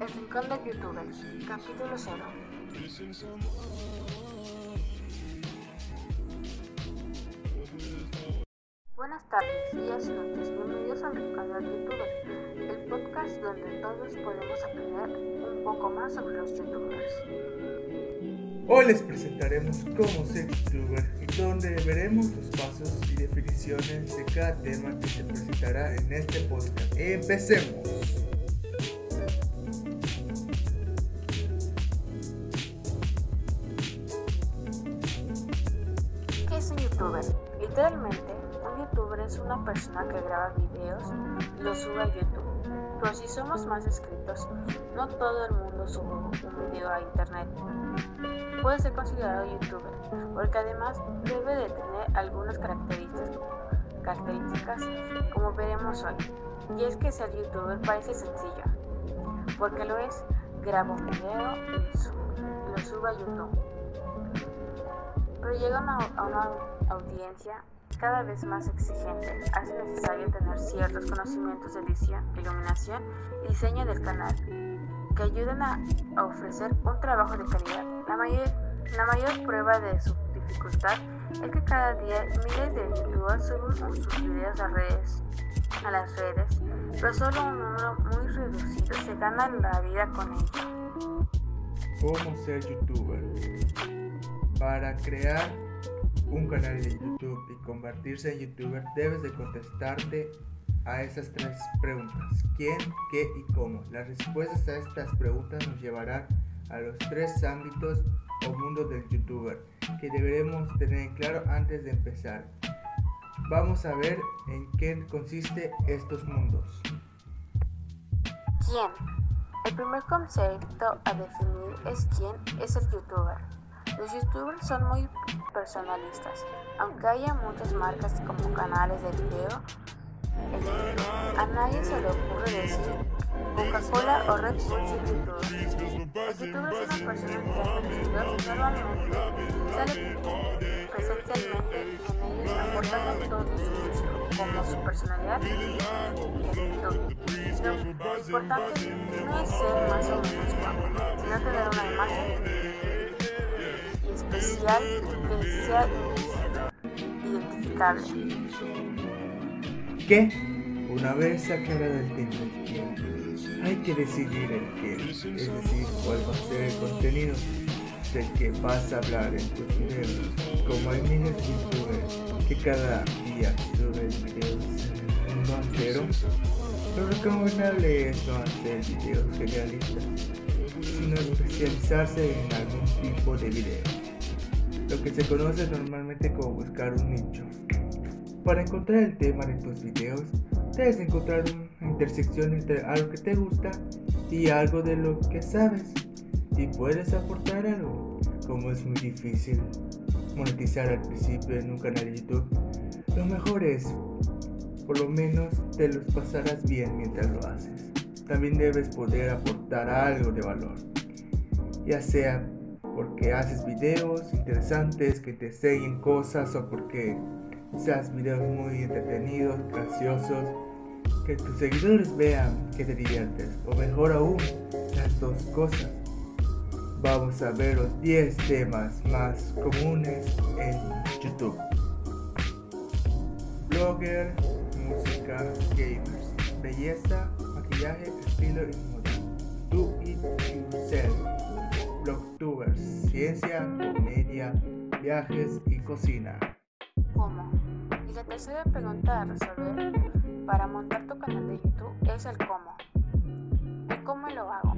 El Rincón de Youtubers, capítulo 0. Buenas tardes, días y noches. Bienvenidos al Rincón de Youtubers, el podcast donde todos podemos aprender un poco más sobre los youtubers. Hoy les presentaremos cómo ser youtuber donde veremos los pasos y definiciones de cada tema que se presentará en este podcast. Empecemos. Literalmente, un youtuber es una persona que graba videos y los sube a YouTube. Pero si somos más escritos, no todo el mundo sube un video a internet. Puede ser considerado youtuber, porque además debe de tener algunas características, características como veremos hoy. Y es que ser youtuber parece sencillo, porque lo es, graba un video y lo sube a YouTube. Pero llega a a una audiencia cada vez más exigente. Hace necesario tener ciertos conocimientos de edición, iluminación y diseño del canal que ayuden a, a ofrecer un trabajo de calidad. La mayor, la mayor prueba de su dificultad es que cada día miles de youtubers suben sus videos a, redes, a las redes, pero solo un número muy reducido se gana la vida con ello. ¿Cómo ser youtuber? Para crear un canal de YouTube y convertirse en youtuber debes de contestarte a esas tres preguntas. ¿Quién, qué y cómo? Las respuestas a estas preguntas nos llevarán a los tres ámbitos o mundos del youtuber que deberemos tener en claro antes de empezar. Vamos a ver en qué consiste estos mundos. ¿Quién? El primer concepto a definir es quién es el youtuber. Los youtubers son muy personalistas, aunque haya muchas marcas como canales de video. YouTube, A nadie se le ocurre decir Coca-Cola o Red Bull son youtubers. Los youtubers son las personas que y normalmente sale presencialmente en ellos aportando todo su como su personalidad YouTube. Lo importante no es ser más o menos guapo, sino tener una imagen y especial identificable. ¿Qué? Una vez tema del quién, hay que decidir el qué, es decir, cuál va a ser el contenido del que vas a hablar en tus videos. Como hay miles de youtubers que cada día suben videos mundo entero, lo recomendable es no hacer videos generalistas, sino especializarse en algún tipo de video, lo que se conoce normalmente como buscar un nicho. Para encontrar el tema de tus videos, debes encontrar una intersección entre algo que te gusta y algo de lo que sabes. Y puedes aportar algo. Como es muy difícil monetizar al principio en un canal de YouTube, lo mejor es, por lo menos, te los pasarás bien mientras lo haces. También debes poder aportar algo de valor, ya sea porque haces videos interesantes que te enseñen cosas o porque seas videos muy entretenidos, graciosos, que tus seguidores vean que te diviertes, o mejor aún, las dos cosas. Vamos a ver los 10 temas más comunes en YouTube. Blogger, música, gamers, belleza, maquillaje, estilo y moda. Do it yourself. Ciencia, comedia, viajes y cocina. ¿Cómo? Y la tercera pregunta a resolver para montar tu canal de YouTube es el cómo. Cómo lo hago.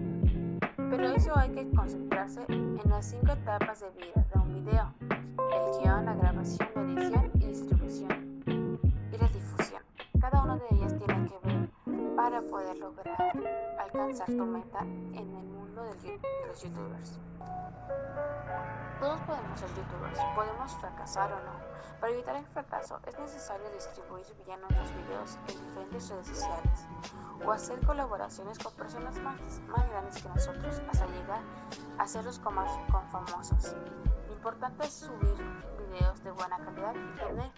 Pero eso hay que concentrarse en las cinco etapas de vida de un video. El guion, la grabación, la edición y distribución. Y la difusión. Cada una de ellas tiene que ver para poder lograr alcanzar tu meta en el mundo de los youtubers. Todos podemos ser youtubers, podemos fracasar o no. Para evitar el fracaso es necesario distribuir bien nuestros videos en diferentes redes sociales o hacer colaboraciones con personas más, más grandes que nosotros hasta llegar a hacerlos con, más, con famosos. Lo importante es subir videos de buena calidad y tener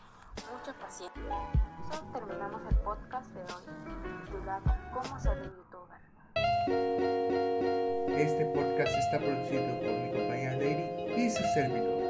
mucha paciencia. Solo terminamos el podcast de hoy titulado ¿Cómo ser un youtuber? Este podcast está producido por mi compañera Lady y su servidor.